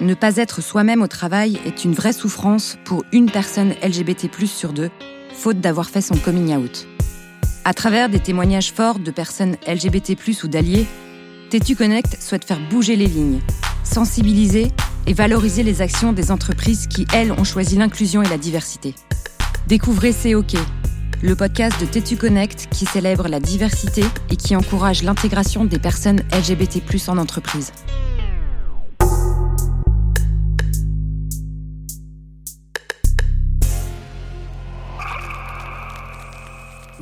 ne pas être soi-même au travail est une vraie souffrance pour une personne LGBT+ sur deux, faute d'avoir fait son coming out. À travers des témoignages forts de personnes LGBT+ ou d'alliés, Tétu Connect souhaite faire bouger les lignes, sensibiliser et valoriser les actions des entreprises qui, elles, ont choisi l'inclusion et la diversité. Découvrez C'est OK, le podcast de Tétu Connect qui célèbre la diversité et qui encourage l'intégration des personnes LGBT+ en entreprise.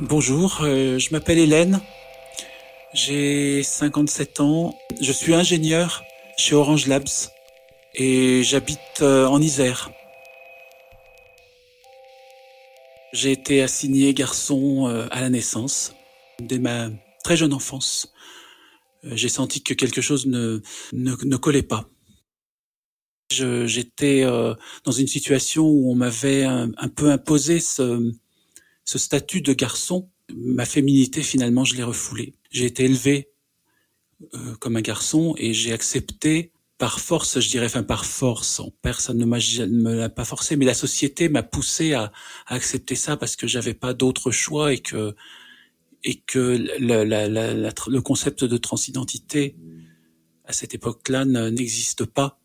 Bonjour, euh, je m'appelle Hélène, j'ai 57 ans, je suis ingénieur chez Orange Labs et j'habite euh, en Isère. J'ai été assigné garçon euh, à la naissance, dès ma très jeune enfance. J'ai senti que quelque chose ne, ne, collait pas. J'étais dans une situation où on m'avait un, un peu imposé ce, ce statut de garçon, ma féminité finalement, je l'ai refoulée. J'ai été élevé euh, comme un garçon et j'ai accepté par force, je dirais, enfin par force, personne ne, me l'a pas forcé, mais la société m'a poussé à, accepter ça parce que j'avais pas d'autre choix et que et que le concept de transidentité à cette époque-là n'existe pas.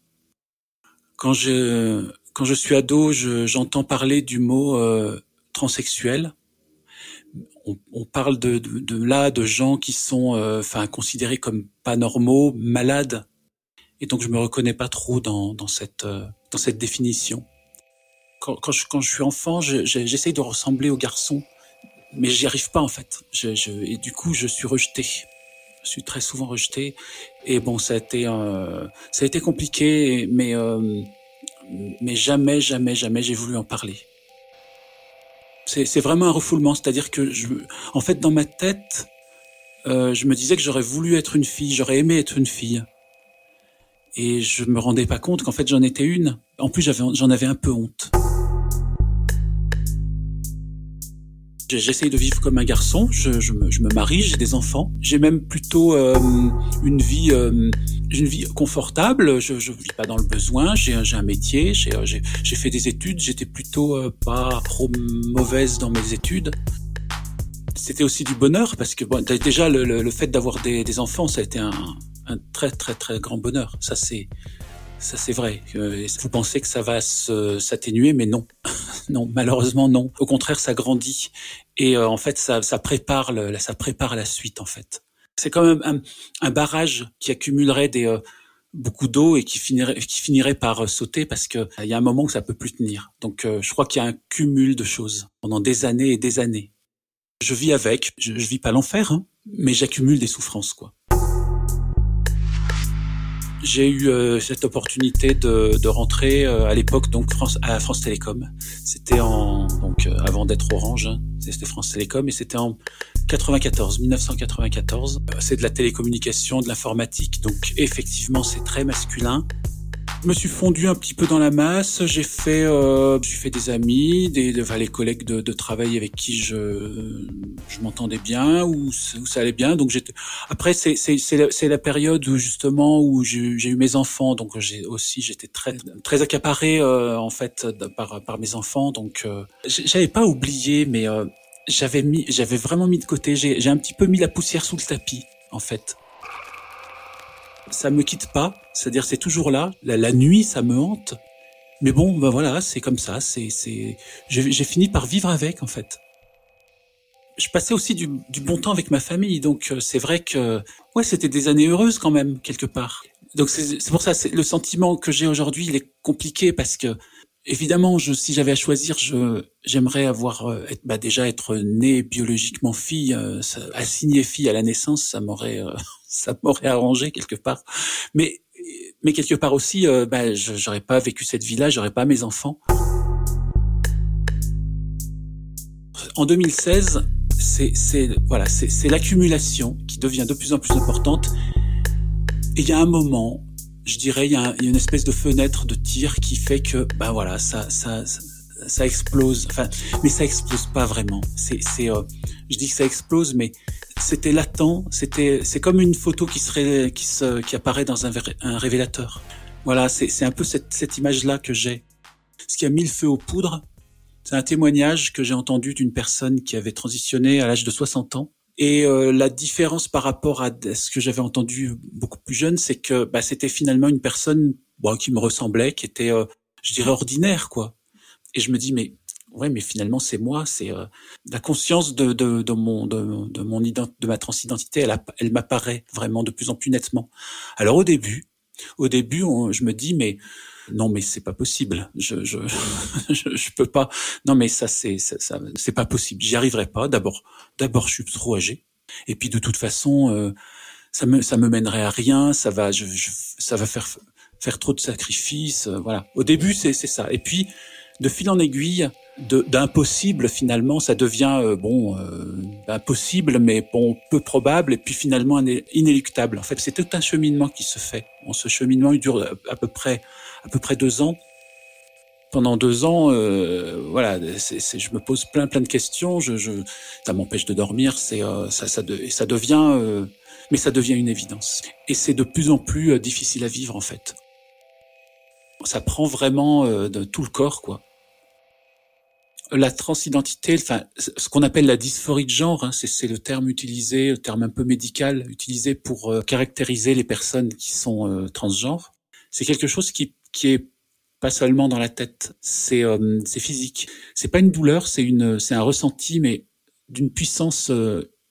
Quand je quand je suis ado, j'entends parler du mot euh, transsexuels. On, on parle de, de, là de gens qui sont, euh, enfin, considérés comme pas normaux, malades, et donc je me reconnais pas trop dans, dans cette euh, dans cette définition. Quand, quand, je, quand je suis enfant, j'essaye de ressembler aux garçons, mais j'y arrive pas en fait. Je, je, et du coup, je suis rejeté. Je suis très souvent rejeté. Et bon, ça a été euh, ça a été compliqué, mais mais jamais, jamais, jamais j'ai voulu en parler. C'est vraiment un refoulement, c'est-à-dire que je, en fait, dans ma tête, euh, je me disais que j'aurais voulu être une fille, j'aurais aimé être une fille, et je me rendais pas compte qu'en fait j'en étais une. En plus, j'en avais un peu honte. J'essaye de vivre comme un garçon, je, je, me, je me, marie, j'ai des enfants. J'ai même plutôt euh, une vie euh, une vie confortable, je ne vis pas dans le besoin, j'ai un métier, euh, j'ai fait des études, j'étais plutôt euh, pas trop mauvaise dans mes études. C'était aussi du bonheur parce que bon, déjà le, le, fait d'avoir des, des, enfants, ça a été un, un très très très grand bonheur. Ça c'est ça c'est vrai. Vous pensez que ça va s'atténuer, mais non, non, malheureusement non. Au contraire, ça grandit et euh, en fait ça, ça prépare le, ça prépare la suite en fait. C'est quand même un, barrage qui accumulerait des euh, beaucoup d'eau et qui finirait qui finirait par euh, sauter parce que il y a un moment où ça peut plus tenir. Donc je crois qu'il y a un cumul de choses pendant des années et des années. Je vis avec, je, je vis pas l'enfer, hein, mais j'accumule des souffrances quoi j'ai eu euh, cette opportunité de, de rentrer euh, à l'époque donc France à France Télécom. C'était en donc euh, avant d'être Orange, hein, c'était France Télécom et c'était en 94, 1994. C'est de la télécommunication, de l'informatique, donc effectivement c'est très masculin. Je me suis fondu un petit peu dans la masse. J'ai fait, euh, j'ai fait des amis, des, enfin, les collègues de, de, travail avec qui je, je m'entendais bien, ou ça allait bien. Donc j'étais. Après, c'est c'est c'est la, période où justement où j'ai eu mes enfants, donc j'ai aussi j'étais très très accaparé euh, en fait par par mes enfants. Donc euh, j'avais pas oublié, mais euh, j'avais mis, j'avais vraiment mis de côté. J'ai un petit peu mis la poussière sous le tapis en fait ça me quitte pas, c'est-à-dire c'est toujours là. La, nuit, ça me hante. Mais bon, ben voilà, c'est comme ça. C'est, c'est, j'ai fini par vivre avec en fait. Je passais aussi du, bon temps avec ma famille, donc euh, c'est vrai que ouais, c'était des années heureuses quand même quelque part. Donc c'est pour ça, le sentiment que j'ai aujourd'hui, il est compliqué parce que évidemment, je, si j'avais à choisir, je j'aimerais avoir euh, bah déjà être né biologiquement fille, euh, fille à la naissance, ça m'aurait euh, ça m'aurait arrangé quelque part. Mais mais quelque part aussi, euh, bah, j'aurais pas vécu cette vie-là, j'aurais pas mes enfants. En 2016, c'est voilà, c'est l'accumulation qui devient de plus en plus importante. Et il y a un moment je dirais, il y, a une espèce de fenêtre de tir qui fait que, ben voilà, ça, ça, ça, explose. Enfin, mais ça explose pas vraiment. C'est, c'est, euh, je dis que ça explose, mais c'était latent. C'était, c'est comme une photo qui serait, qui se, qui apparaît dans un, révélateur. Voilà, c'est un peu cette, cette image-là que j'ai. Ce qui a mis le feu aux poudres, c'est un témoignage que j'ai entendu d'une personne qui avait transitionné à l'âge de 60 ans. Et euh, la différence par rapport à ce que j'avais entendu beaucoup plus jeune, c'est que bah, c'était finalement une personne bon, qui me ressemblait, qui était, euh, je dirais, ordinaire, quoi. Et je me dis, mais ouais, mais finalement c'est moi, c'est euh, la conscience de, de, de mon de, de mon de ma transidentité, elle, elle m'apparaît vraiment de plus en plus nettement. Alors au début, au début, je me dis mais non mais c'est pas possible, je je, je, peux pas. Non mais ça c'est ça, c'est pas possible, j'y arriverai pas. D'abord d'abord je suis trop âgé et puis de toute façon euh, ça me ça me mènerait à rien, ça va je, ça va faire faire trop de sacrifices, euh, voilà. Au début c'est c'est ça et puis de fil en aiguille, d'impossible finalement, ça devient euh, bon euh, impossible, mais bon peu probable et puis finalement inéluctable. En fait, c'est tout un cheminement qui se fait. Bon, ce cheminement il dure à peu près à peu près deux ans. Pendant deux ans, euh, voilà, c'est, je me pose plein plein de questions. Je, je ça m'empêche de dormir. C'est euh, ça, ça, de, ça devient, mais ça devient une évidence. Et c'est de plus en plus difficile à vivre en fait. Ça prend vraiment de tout le corps, quoi la transidentité, enfin, ce qu'on appelle la dysphorie de genre, hein, c'est le terme utilisé, le terme un peu médical utilisé pour euh, caractériser les personnes qui sont euh, transgenres. C'est quelque chose qui, qui est pas seulement dans la tête, c'est euh, c'est physique. C'est pas une douleur, c'est une, c'est un ressenti, mais d'une puissance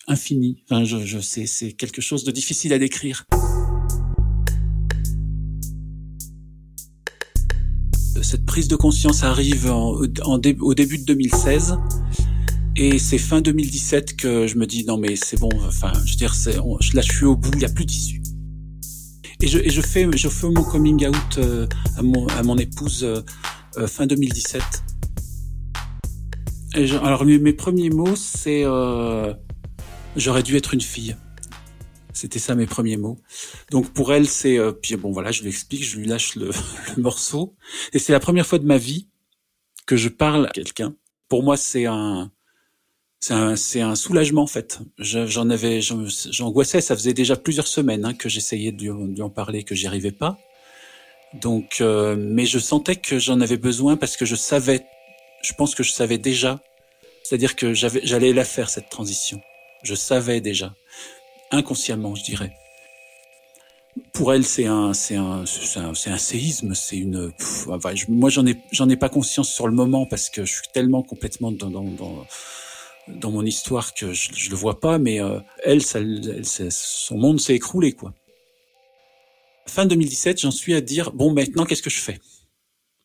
infinie. Enfin, je, je c'est quelque chose de difficile à décrire. Cette prise de conscience arrive au début de 2016. Et c'est fin 2017 que je me dis non mais c'est bon, enfin je veux dire c'est, là je suis au bout, il n'y a plus d'issue. Et je, fais mon coming out euh, à mon épouse euh, euh, fin 2017. Et alors mes, premiers mots c'est j'aurais dû être une fille. C'était ça mes premiers mots. Donc pour elle, c'est euh, puis bon voilà, je lui explique, je lui lâche le, morceau, et c'est la première fois de ma vie que je parle à quelqu'un. Pour moi, c'est un c'est un, un soulagement en fait. J'en avais, j'angoissais. Ça faisait déjà plusieurs semaines hein, que j'essayais de, lui en parler, que j'y arrivais pas. Donc, euh, mais je sentais que j'en avais besoin parce que je savais, je pense que je savais déjà, c'est-à-dire que j'allais la faire cette transition. Je savais déjà inconsciemment, je dirais. Pour elle, c'est un, c'est un, c'est un, séisme, c'est une. moi, j'en ai, j'en ai pas conscience sur le moment parce que je suis tellement complètement dans, dans, dans, dans mon histoire que je, je le vois pas. Mais euh, elle, ça, son monde s'est écroulé, quoi. Fin 2017, j'en suis à dire bon, maintenant, qu'est-ce que je fais?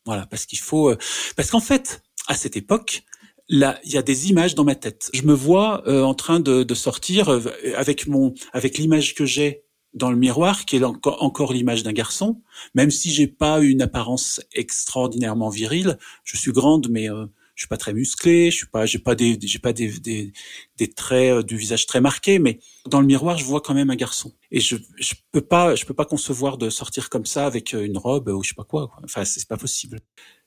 Voilà, parce qu'il faut, euh, parce qu'en fait, à cette époque, là, il y a des images dans ma tête. Je me vois euh, en train de, de sortir euh, avec mon, avec l'image que j'ai dans le miroir, qui est encore, encore l'image d'un garçon. Même si j'ai pas une apparence extraordinairement virile, je suis grande, mais euh, je suis pas très musclé, je suis pas, j'ai pas des, j'ai pas des, des, des, traits du visage très marqués, mais dans le miroir, je vois quand même un garçon. Et je, je peux pas, je peux pas concevoir de sortir comme ça avec une robe ou je sais pas quoi. quoi. Enfin, c'est pas possible.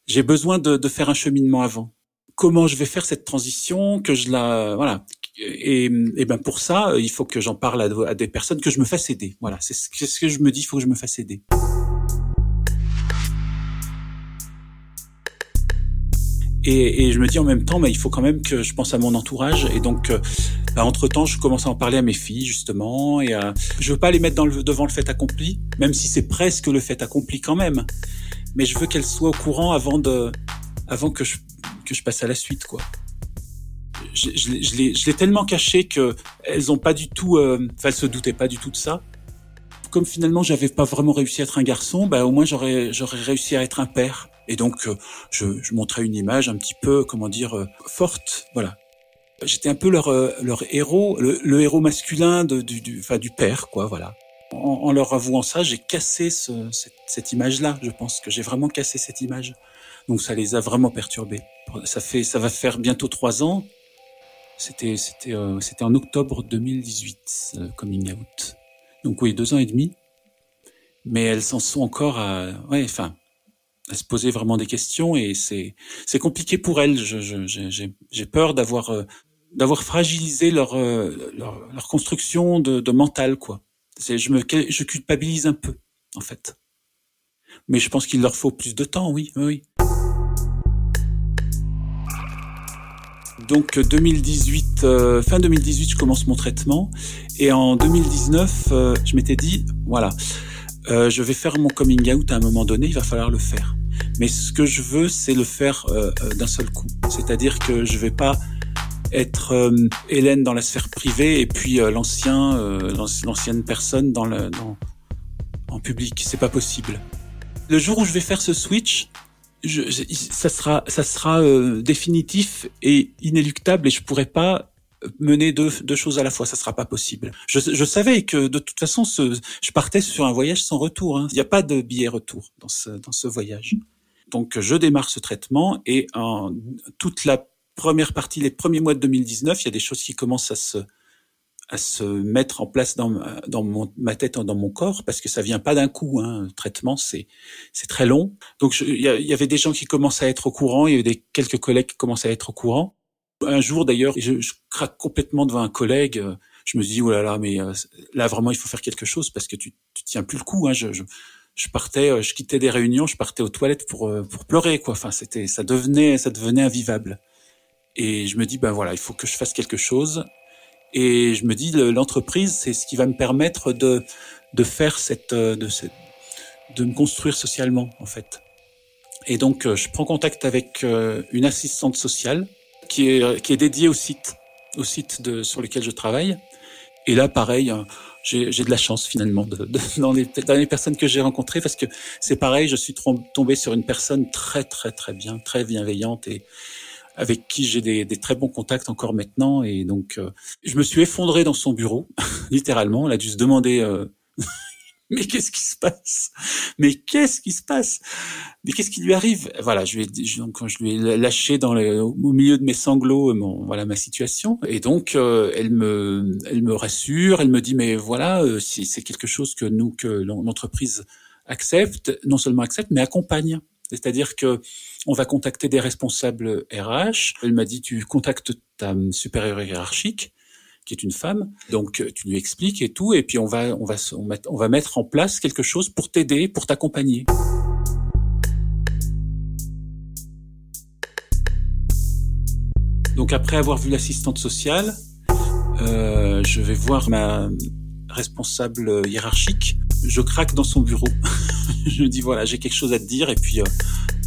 J'ai besoin de, de faire un cheminement avant comment je vais faire cette transition, que je la voilà. Et, ben pour ça, il faut que j'en parle à, des personnes, que je me fasse aider. Voilà, c'est ce que je me dis, il faut que je me fasse aider. Et, et, je me dis en même temps, mais il faut quand même que je pense à mon entourage. Et donc, euh, bah, entre temps, je commence à en parler à mes filles justement. Et euh, je veux pas les mettre dans le, devant le fait accompli, même si c'est presque le fait accompli quand même. Mais je veux qu'elles soient au courant avant de, avant que je que je passe à la suite, quoi. Je, je, je l'ai tellement caché que elles ont pas du tout, euh, elles se doutaient pas du tout de ça. Comme finalement, j'avais pas vraiment réussi à être un garçon, bah au moins j'aurais j'aurais réussi à être un père. Et donc, euh, je, je, montrais une image un petit peu, comment dire, euh, forte, voilà. J'étais un peu leur leur héros, le, héros masculin de, du, du, enfin, du père, quoi, voilà. En, en leur avouant ça, j'ai cassé ce, cette, cette image-là. Je pense que j'ai vraiment cassé cette image. Donc ça les a vraiment perturbés. Ça fait, ça va faire bientôt trois ans. C'était, c'était, euh, c'était en octobre 2018, euh, coming out. Donc oui, deux ans et demi. Mais elles s'en sont encore à, ouais, enfin, à se poser vraiment des questions et c'est, c'est compliqué pour elles. Je, je, j'ai, j'ai peur d'avoir, euh, d'avoir fragilisé leur, leur, leur, construction de, de mental, quoi. C'est, je me, je culpabilise un peu, en fait. Mais je pense qu'il leur faut plus de temps, oui, oui. Donc 2018, euh, fin 2018, je commence mon traitement et en 2019, euh, je m'étais dit voilà, euh, je vais faire mon coming out à un moment donné, il va falloir le faire. Mais ce que je veux, c'est le faire d'un seul coup. C'est-à-dire que je vais pas être Hélène dans la sphère privée et puis l'ancien, l'ancienne personne dans le, dans, en public. C'est pas possible. Le jour où je vais faire ce switch, je, ça sera, ça sera euh, définitif et inéluctable et je pourrais pas mener deux, deux choses à la fois, ça sera pas possible. Je, je savais que de toute façon, ce, je partais sur un voyage sans retour. Hein. Il n'y a pas de billet retour dans ce, dans ce voyage. Donc je démarre ce traitement et en toute la première partie, les premiers mois de 2019, il y a des choses qui commencent à se à se mettre en place dans, dans mon, ma tête, dans mon corps, parce que ça vient pas d'un coup. Hein. Le traitement, c'est c'est très long. Donc il y, avait des gens qui commençaient à être au courant, il y avait quelques collègues qui commençaient à être au courant. Un jour d'ailleurs, je, craque complètement devant un collègue. Je me dis oh là là, mais euh, là vraiment il faut faire quelque chose parce que tu, tu tiens plus le coup. Hein. Je, je, je partais, euh, je quittais des réunions, je partais aux toilettes pour euh, pour pleurer quoi. Enfin c'était, ça devenait ça devenait invivable. Et je me dis ben voilà, il faut que je fasse quelque chose. Et je me dis, l'entreprise, c'est ce qui va me permettre de, de faire cette, euh, de, cette, de me construire socialement, en fait. Et donc, euh, je prends contact avec euh, une assistante sociale qui est, qui est dédiée au site, au site de, sur lequel je travaille. Et là, pareil, j'ai de la chance finalement de, de, dans, les, dans les personnes que j'ai rencontrées parce que c'est pareil, je suis tombé sur une personne très très très bien, très bienveillante et, avec qui j'ai des, des, très bons contacts encore maintenant. Et donc, euh, je me suis effondré dans son bureau, littéralement. Elle a dû se demander, euh, mais qu'est-ce qui se passe? Mais qu'est-ce qui se passe? Mais qu'est-ce qui lui arrive? Voilà, je lui ai, je lui ai lâché dans le, au milieu de mes sanglots, mon, voilà ma situation. Et donc, euh, elle me, elle me rassure. Elle me dit, mais voilà, si c'est quelque chose que nous, que l'entreprise accepte, non seulement accepte, mais accompagne. C'est-à-dire que on va contacter des responsables RH. Elle m'a dit tu contactes ta supérieure hiérarchique qui est une femme. Donc tu lui expliques et tout et puis on va on va on va mettre en place quelque chose pour t'aider, pour t'accompagner. Donc après avoir vu l'assistante sociale, euh, je vais voir ma responsable hiérarchique. Je craque dans son bureau. je dis voilà, j'ai quelque chose à te dire et puis euh,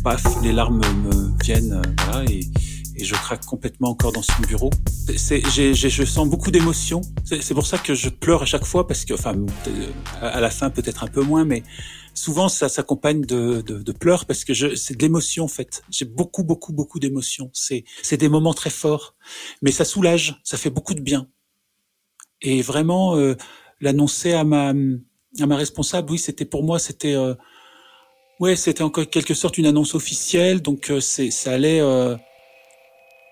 paf, les larmes me viennent euh, voilà et, et, je craque complètement encore dans son bureau. C'est, je sens beaucoup d'émotions. C'est, pour ça que je pleure à chaque fois parce que enfin euh, à la fin peut-être un peu moins, mais souvent ça s'accompagne de, de, de, pleurs parce que c'est de l'émotion en fait. J'ai beaucoup beaucoup beaucoup d'émotions. C'est, c'est des moments très forts, mais ça soulage, ça fait beaucoup de bien. Et vraiment euh, l'annoncer à ma à ma responsable, oui, c'était pour moi, c'était euh, ouais, c'était en quelque sorte une annonce officielle, donc euh, c'est ça allait euh,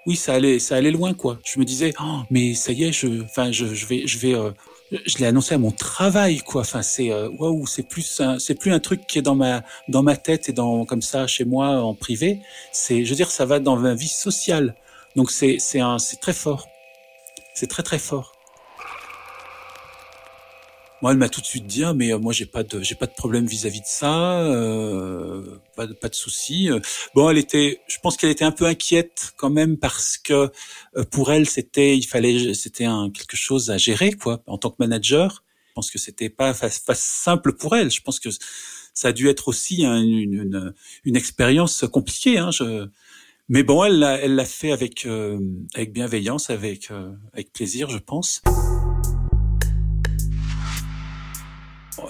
oui, ça allait ça allait loin quoi. Je me disais oh, mais ça y est, je enfin je, je vais je vais euh, je l'ai annoncé à mon travail quoi. Enfin c'est waouh, c'est plus c'est plus un truc qui est dans ma dans ma tête et dans comme ça chez moi en privé, c'est je veux dire ça va dans ma vie sociale. Donc c'est c'est un c'est très fort. C'est très très fort. Moi, elle m'a tout de suite dit, ah, mais euh, moi, j'ai pas de, j'ai pas de problème vis-à-vis de ça, euh, pas de, pas de souci. Bon, elle était, je pense qu'elle était un peu inquiète quand même parce que euh, pour elle, c'était, il fallait, c'était quelque chose à gérer, quoi, en tant que manager. Je pense que c'était pas, pas simple pour elle. Je pense que ça a dû être aussi une, une, une, expérience compliquée. Hein, je, mais bon, elle l'a, elle l'a fait avec, euh, avec bienveillance, avec, avec plaisir, je pense.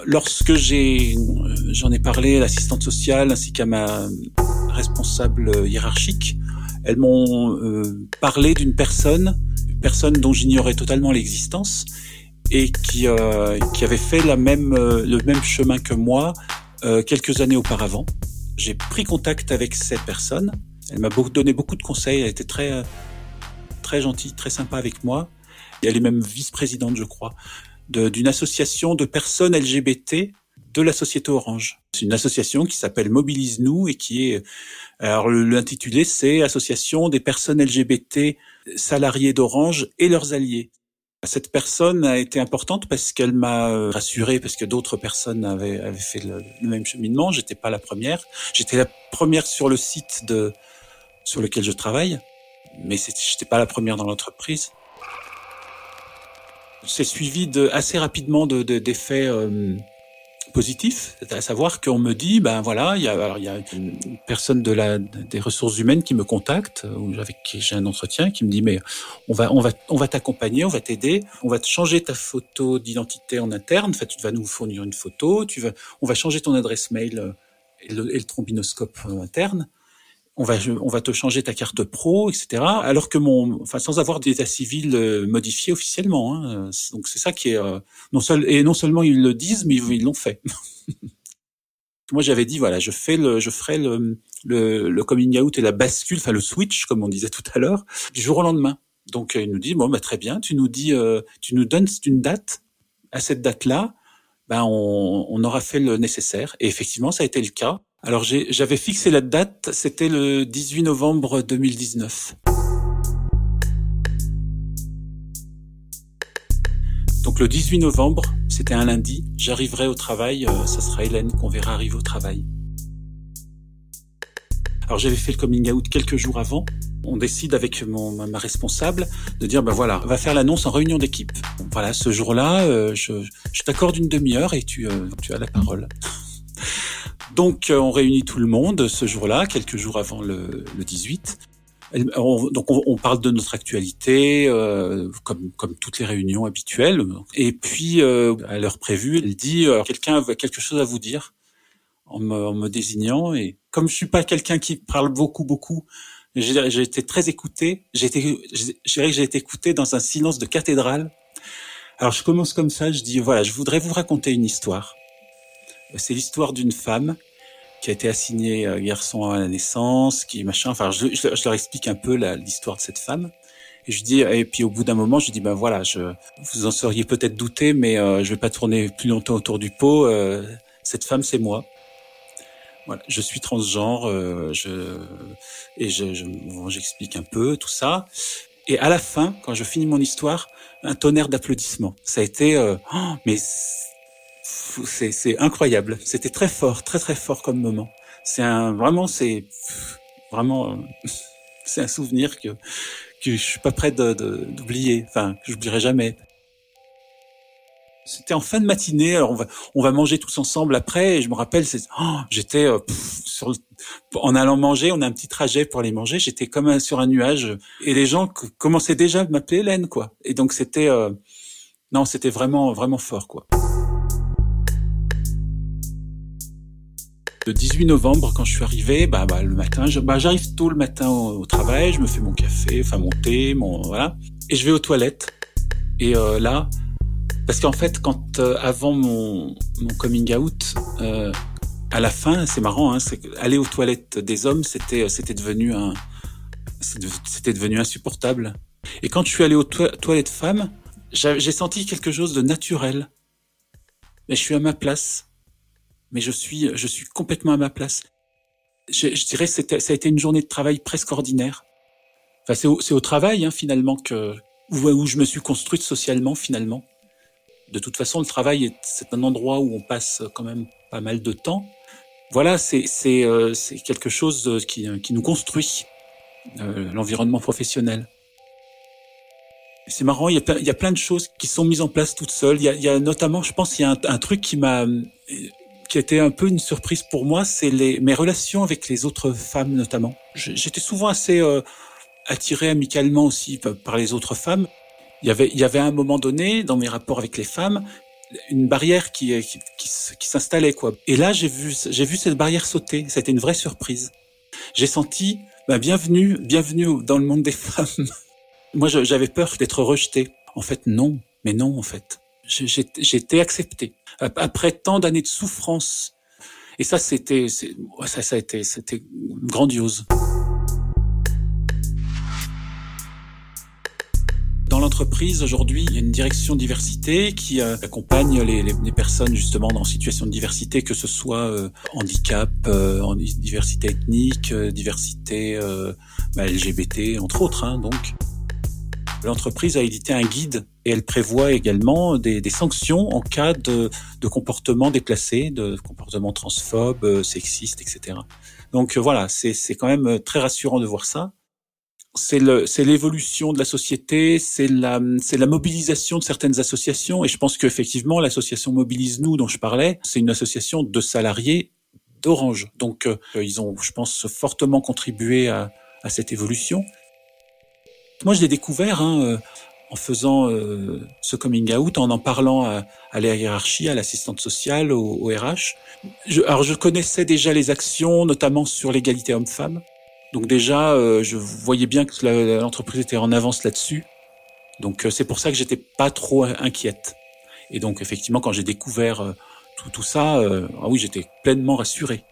Lorsque j'ai, j'en ai parlé à l'assistante sociale ainsi qu'à ma responsable hiérarchique, elles m'ont euh, parlé d'une personne, une personne dont j'ignorais totalement l'existence et qui euh, qui avait fait la même euh, le même chemin que moi euh, quelques années auparavant. J'ai pris contact avec cette personne. Elle m'a donné beaucoup de conseils. Elle était très très gentille, très sympa avec moi. Et elle est même vice-présidente, je crois, d'une association de personnes LGBT de la société Orange. C'est une association qui s'appelle Mobilise nous et qui est alors l'intitulé c'est Association des personnes LGBT salariées d'Orange et leurs alliés. Cette personne a été importante parce qu'elle m'a euh, rassuré, parce que d'autres personnes avaient, avaient fait le, même cheminement. J'étais pas la première. J'étais la première sur le site de, sur lequel je travaille, mais j'étais pas la première dans l'entreprise. C'est suivi de, assez rapidement de, d'effets euh, positif, à savoir qu'on me dit, ben voilà, il y a, alors il y a une personne de la, des ressources humaines qui me contacte, ou avec qui j'ai un entretien, qui me dit, mais on va, on va, on va t'accompagner, on va t'aider, on va te changer ta photo d'identité en interne, en fait, tu vas nous fournir une photo, tu vas, on va changer ton adresse mail euh, et le, et le trombinoscope euh, interne, on va, on va te changer ta carte pro, etc. Alors que mon, enfin, sans avoir d'état civil euh, modifié officiellement. Hein. Donc c'est ça qui est euh, non seul et non seulement ils le disent, mais ils l'ont fait. Moi, j'avais dit voilà, je fais le, je ferai le, le, le, coming out et la bascule, enfin le switch, comme on disait tout à l'heure, du jour au lendemain. Donc il nous dit bon, bah, très bien, tu nous dis, euh, tu nous donnes une date. À cette date-là, ben on, on aura fait le nécessaire. Et effectivement, ça a été le cas. Alors j'avais fixé la date, c'était le 18 novembre 2019. Donc le 18 novembre, c'était un lundi, j'arriverai au travail, euh, ça sera Hélène qu'on verra arriver au travail. Alors j'avais fait le coming out quelques jours avant. On décide avec mon, ma responsable de dire ben voilà, on va faire l'annonce en réunion d'équipe. Voilà, ce jour-là, euh, je, je t'accorde une demi-heure et tu, euh, tu as la parole. Donc euh, on réunit tout le monde ce jour-là, quelques jours avant le, le 18. donc on, parle de notre actualité, euh, comme, comme toutes les réunions habituelles. Et puis, euh, à l'heure prévue, elle dit euh, quelqu'un a quelque chose à vous dire en me, en me, désignant. Et comme je suis pas quelqu'un qui parle beaucoup, beaucoup, j'ai été très écouté. J'ai été, j'ai été écouté dans un silence de cathédrale. Alors je commence comme ça. Je dis voilà, je voudrais vous raconter une histoire. C'est l'histoire d'une femme qui a été assignée euh, garçon à la naissance, qui machin. Enfin, je, je, leur explique un peu l'histoire de cette femme. Et je dis, et puis au bout d'un moment, je dis, ben voilà, je, vous en seriez peut-être douté, mais euh, je vais pas tourner plus longtemps autour du pot. Euh, cette femme, c'est moi. Voilà, je suis transgenre, euh, je et je, j'explique un peu tout ça. Et à la fin, quand je finis mon histoire, un tonnerre d'applaudissements. Ça a été, oh, mais c'est incroyable. C'était très fort, très très fort comme moment. C'est un vraiment, c'est vraiment, c'est un souvenir que que je suis pas prêt d'oublier. enfin, que j'oublierai jamais. C'était en fin de matinée. Alors on va on va manger tous ensemble après. Et je me rappelle, c'est oh, j'étais euh, sur en allant manger. On a un petit trajet pour aller manger. J'étais comme sur un nuage et les gens commençaient déjà à m'appeler Hélène quoi. Et donc c'était euh, non, c'était vraiment vraiment fort quoi. Le 18 novembre, quand je suis arrivé, bah, bah le matin, bah, j'arrive tôt le matin au, travail, je me fais mon café, enfin mon thé, mon voilà, et je vais aux toilettes. Et euh, là, parce qu'en fait, quand euh, avant mon, mon coming out, euh, à la fin, c'est marrant, hein, c'est aller aux toilettes des hommes, c'était c'était devenu un c'était devenu insupportable. Et quand je suis allé aux toilettes femmes, j'ai senti quelque chose de naturel. Mais je suis à ma place mais je suis, je suis complètement à ma place. Je, je dirais que ça a été une journée de travail presque ordinaire. Enfin, c'est au, au, travail hein, finalement que où, où, je me suis construite socialement finalement. De toute façon, le travail c'est un endroit où on passe quand même pas mal de temps. Voilà, c'est c'est euh, quelque chose qui qui nous construit euh, l'environnement professionnel. C'est marrant, il y, a, il y a plein de choses qui sont mises en place toutes seules. Il y a, il y a notamment, je pense, il y a un, un truc qui m'a qui était un peu une surprise pour moi, c'est les mes relations avec les autres femmes notamment. J'étais souvent assez euh, attiré amicalement aussi par les autres femmes. Il y avait il y avait un moment donné dans mes rapports avec les femmes une barrière qui qui, qui, s'installait quoi. Et là j'ai vu j'ai vu cette barrière sauter. C'était une vraie surprise. J'ai senti bah, bienvenue bienvenue dans le monde des femmes. Moi j'avais peur d'être rejetée. En fait non, mais non en fait j'ai été accepté après tant d'années de souffrance. Et ça, c'était, ça, ça a été, c'était grandiose. Dans l'entreprise, aujourd'hui, il y a une direction diversité qui euh, accompagne les, les, les, personnes justement en situation de diversité, que ce soit euh, handicap, euh, diversité ethnique, diversité bah, LGBT, entre autres. Hein, donc, l'entreprise a édité un guide et elle prévoit également des, des sanctions en cas de, de comportement déplacé, de comportement transphobe, euh, sexiste, etc. Donc euh, voilà, c'est quand même très rassurant de voir ça. C'est l'évolution de la société, c'est la, la mobilisation de certaines associations, et je pense qu'effectivement l'association Mobilise Nous dont je parlais, c'est une association de salariés d'Orange. Donc euh, ils ont, je pense, fortement contribué à, à cette évolution. Moi, je l'ai découvert hein, euh, en faisant euh, ce coming out, en en parlant à, à la hiérarchie, à l'assistante sociale, au, RH. Je, alors, je connaissais déjà les actions, notamment sur l'égalité homme-femme. Donc déjà, euh, je voyais bien que l'entreprise était en avance là-dessus. Donc c'est pour ça que j'étais pas trop inquiète. Et donc effectivement, quand j'ai découvert tout, tout ça, ah oui, j'étais pleinement rassuré.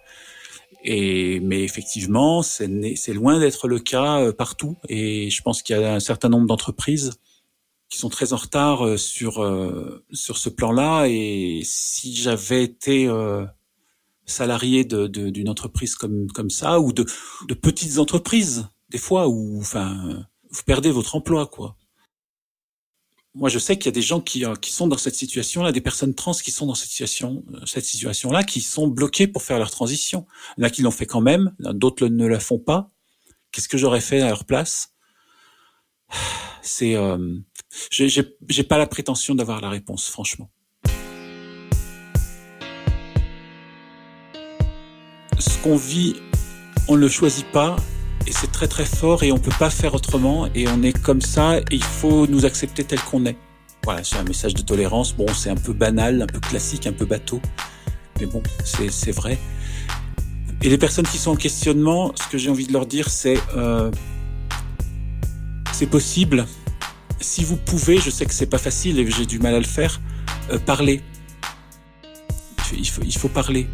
Et mais effectivement, c'est loin d'être le cas euh, partout. Et je pense qu'il y a un certain nombre d'entreprises qui sont très en retard euh, sur euh, sur ce plan-là. Et si j'avais été salarié d'une de, entreprise comme comme ça ou de, de petites entreprises, des fois où enfin vous perdez votre emploi, quoi moi, je sais qu'il y a des gens qui, euh, qui sont dans cette situation-là, des personnes trans qui sont dans cette situation, euh, cette situation-là, qui sont bloquées pour faire leur transition. A qui l'ont fait quand même, d'autres ne la font pas. Qu'est-ce que j'aurais fait à leur place? C'est, euh, j'ai pas la prétention d'avoir la réponse, franchement. Ce qu'on vit, on ne le choisit pas, et c'est très très fort et on peut pas faire autrement et on est comme ça et il faut nous accepter tel qu'on est. Voilà, c'est un message de tolérance. Bon, c'est un peu banal, un peu classique, un peu bateau, mais bon, c'est vrai. Et les personnes qui sont en questionnement, ce que j'ai envie de leur dire, c'est euh, c'est possible. Si vous pouvez, je sais que c'est pas facile et j'ai du mal à le faire, euh, parler. Il faut, il faut parler.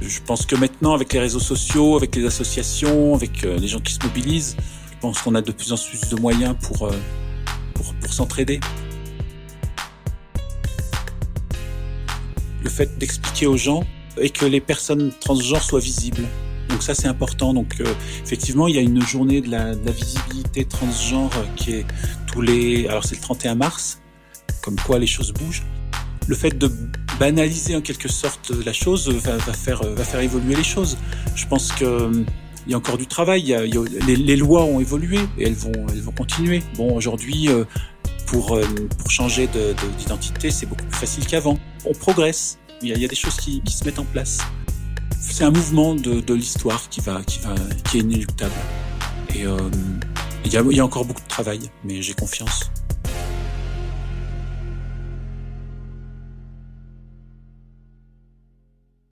Je pense que maintenant, avec les réseaux sociaux, avec les associations, avec euh, les gens qui se mobilisent, je pense qu'on a de plus en plus de moyens pour, euh, pour, pour s'entraider. Le fait d'expliquer aux gens et que les personnes transgenres soient visibles. Donc ça c'est important. Donc euh, effectivement il y a une journée de la, de la visibilité transgenre qui est tous les alors c'est le 31 mars. Comme quoi les choses bougent le fait de banaliser en quelque sorte la chose va, faire, va faire évoluer les choses. Je pense que euh, il y a encore du travail. les, lois ont évolué et elles vont, elles vont continuer. Bon, aujourd'hui, euh, pour, euh, pour changer d'identité, c'est beaucoup plus facile qu'avant. On progresse. Il y, a, des choses qui, se mettent en place. C'est un mouvement de, l'histoire qui va, qui va, qui est inéluctable. Et il y, y a encore beaucoup de travail, mais j'ai confiance.